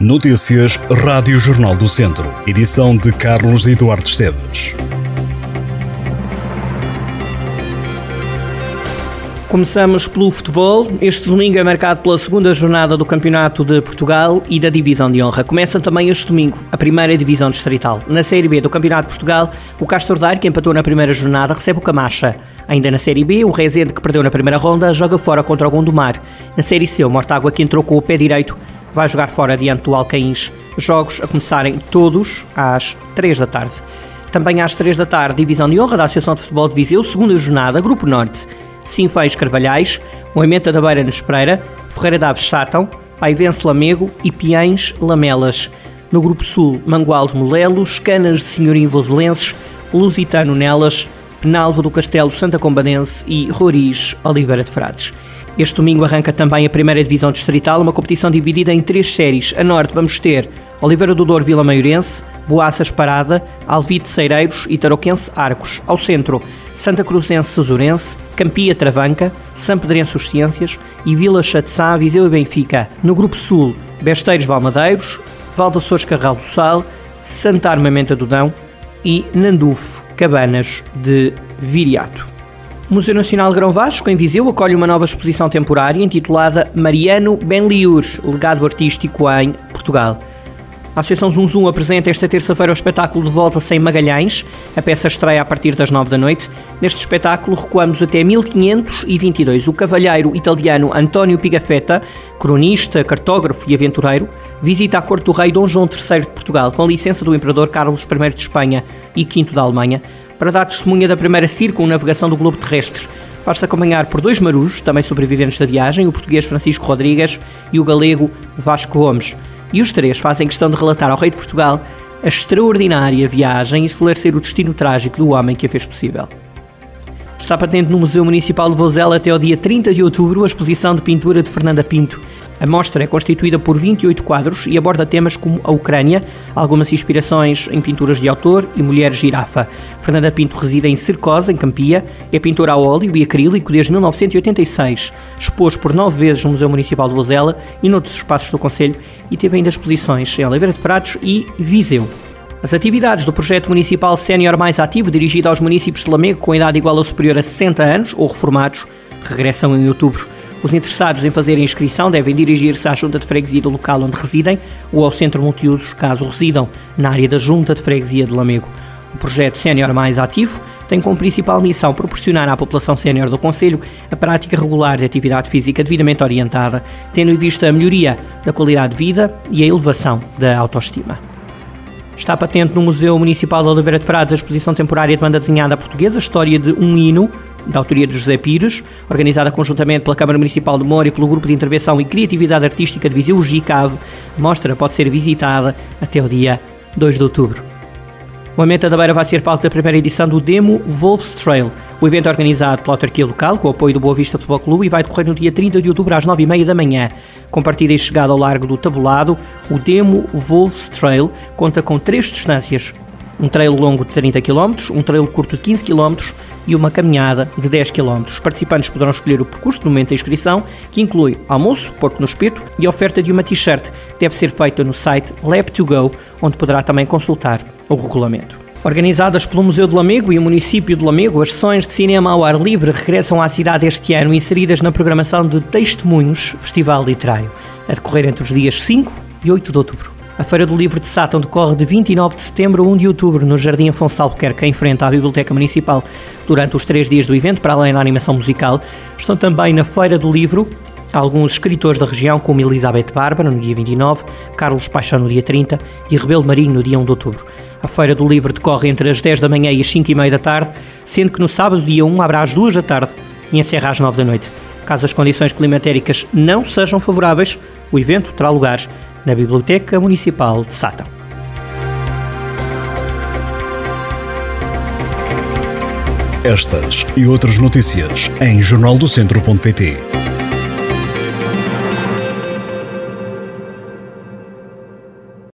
Notícias Rádio Jornal do Centro. Edição de Carlos Eduardo Esteves. Começamos pelo futebol. Este domingo é marcado pela segunda jornada do Campeonato de Portugal e da Divisão de Honra. Começa também este domingo a primeira Divisão Distrital. Na Série B do Campeonato de Portugal, o Castro Daire, que empatou na primeira jornada, recebe o Camacha. Ainda na Série B, o Rezende, que perdeu na primeira ronda, joga fora contra o Gondomar. Na Série C, o Mortágua, que entrou com o pé direito, vai jogar fora diante do Alcaíns. Jogos a começarem todos às 3 da tarde. Também às 3 da tarde, divisão de honra da Associação de Futebol de Viseu, segunda jornada, Grupo Norte. Sinfãs Carvalhais, Moimenta da Beira Nespreira, Ferreira da Aves Sátão, Paivense Lamego e Piães Lamelas. No Grupo Sul, Mangualdo Molelos, Canas de Senhorim Voselenses, Lusitano Nelas, Penalvo do Castelo Santa Combadense e Roriz Oliveira de Frades. Este domingo arranca também a primeira divisão distrital, uma competição dividida em três séries. A norte vamos ter Oliveira do Douro Vila Maiorense, Boaças Parada, Alvite Seireiros e Tarouquense Arcos. Ao centro, Santa Cruzense Cesurense, Campia Travanca, São Pedrense Os Ciências e Vila Chatzá, Viseu e Benfica. No grupo sul, Besteiros Valmadeiros, Valdaçores Carral do Sal, Santa Armamenta do Dão e Nandufo Cabanas de Viriato. O Museu Nacional Grão Vasco, em Viseu, acolhe uma nova exposição temporária intitulada Mariano Benliur, legado artístico em Portugal. A Associação Zum Zum apresenta esta terça-feira o espetáculo de volta sem Magalhães. A peça estreia a partir das nove da noite. Neste espetáculo recuamos até 1522. O cavalheiro italiano António Pigafetta, cronista, cartógrafo e aventureiro, visita a corte do rei Dom João III de Portugal, com licença do imperador Carlos I de Espanha e V da Alemanha, para dar testemunha da primeira circunnavegação do globo terrestre. Faz-se acompanhar por dois marujos, também sobreviventes da viagem, o português Francisco Rodrigues e o galego Vasco Gomes. E os três fazem questão de relatar ao rei de Portugal a extraordinária viagem e esclarecer o destino trágico do homem que a fez possível. Está patente no Museu Municipal de Vozela até ao dia 30 de outubro a exposição de pintura de Fernanda Pinto, a mostra é constituída por 28 quadros e aborda temas como a Ucrânia, algumas inspirações em pinturas de autor e mulher girafa. Fernanda Pinto reside em Cercosa, em Campia, é pintora a óleo e acrílico desde 1986. Expôs por nove vezes no Museu Municipal de Vozela e noutros espaços do Conselho e teve ainda exposições em Oliveira de Frades e Viseu. As atividades do projeto municipal Sénior Mais Ativo, dirigido aos municípios de Lamego com idade igual ou superior a 60 anos ou reformados, regressam em outubro. Os interessados em fazer a inscrição devem dirigir-se à Junta de Freguesia do local onde residem ou ao Centro Multiusos, caso residam na área da Junta de Freguesia de Lamego. O projeto Sénior Mais Ativo tem como principal missão proporcionar à população sénior do Conselho a prática regular de atividade física devidamente orientada, tendo em vista a melhoria da qualidade de vida e a elevação da autoestima. Está patente no Museu Municipal de Oliveira de Frades a exposição temporária de banda desenhada portuguesa, História de um Hino, da autoria de José Pires, organizada conjuntamente pela Câmara Municipal de Moura e pelo Grupo de Intervenção e Criatividade Artística de Viseu, GICAV, a mostra pode ser visitada até o dia 2 de outubro. O Amenta da Beira vai ser palco da primeira edição do Demo Wolves Trail. O evento é organizado pela autarquia local, com o apoio do Boa Vista Futebol Clube, e vai decorrer no dia 30 de outubro às 9h30 da manhã. Com partida e chegada ao largo do Tabulado, o Demo Wolves Trail conta com três distâncias um trail longo de 30 km, um trail curto de 15 km e uma caminhada de 10 km. Os participantes poderão escolher o percurso no momento da inscrição, que inclui almoço, porco no espeto e a oferta de uma t-shirt. Deve ser feita no site Lab2Go, onde poderá também consultar o regulamento. Organizadas pelo Museu de Lamego e o município de Lamego, as sessões de cinema ao ar livre regressam à cidade este ano, inseridas na programação de Testemunhos Festival Literário, a decorrer entre os dias 5 e 8 de outubro. A Feira do Livro de Sátão decorre de 29 de setembro a 1 de outubro no Jardim Afonso de Albuquerque, em frente à Biblioteca Municipal. Durante os três dias do evento, para além da animação musical, estão também na Feira do Livro alguns escritores da região, como Elizabeth Bárbara, no dia 29, Carlos Paixão, no dia 30 e Rebelo Marinho, no dia 1 de outubro. A Feira do Livro decorre entre as 10 da manhã e as 5 e meia da tarde, sendo que no sábado, dia 1, abre às 2 da tarde e encerra às 9 da noite. Caso as condições climatéricas não sejam favoráveis, o evento terá lugar na Biblioteca Municipal de Sátão. Estas e outras notícias em jornaldocentro.pt.